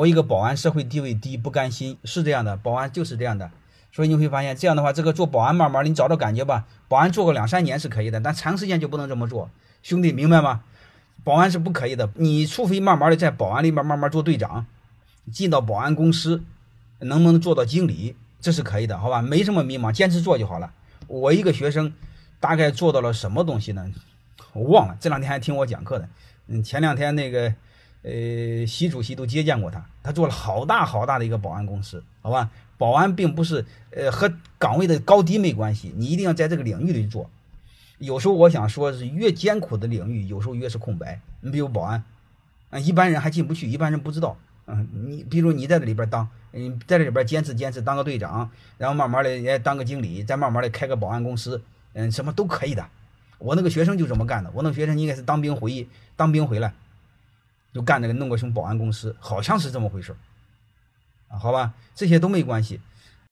我一个保安社会地位低，不甘心，是这样的，保安就是这样的。所以你会发现，这样的话，这个做保安慢慢你找到感觉吧。保安做个两三年是可以的，但长时间就不能这么做，兄弟明白吗？保安是不可以的，你除非慢慢的在保安里面慢慢做队长，进到保安公司，能不能做到经理，这是可以的，好吧？没什么迷茫，坚持做就好了。我一个学生大概做到了什么东西呢？我忘了，这两天还听我讲课的。嗯，前两天那个。呃，习主席都接见过他，他做了好大好大的一个保安公司，好吧？保安并不是呃和岗位的高低没关系，你一定要在这个领域里做。有时候我想说是越艰苦的领域，有时候越是空白。你比如保安，啊，一般人还进不去，一般人不知道。嗯，你比如你在这里边当，嗯，在这里边坚持坚持当个队长，然后慢慢的也当个经理，再慢慢的开个保安公司，嗯，什么都可以的。我那个学生就这么干的，我那个学生应该是当兵回当兵回来。就干那个弄个什么保安公司，好像是这么回事啊？好吧，这些都没关系。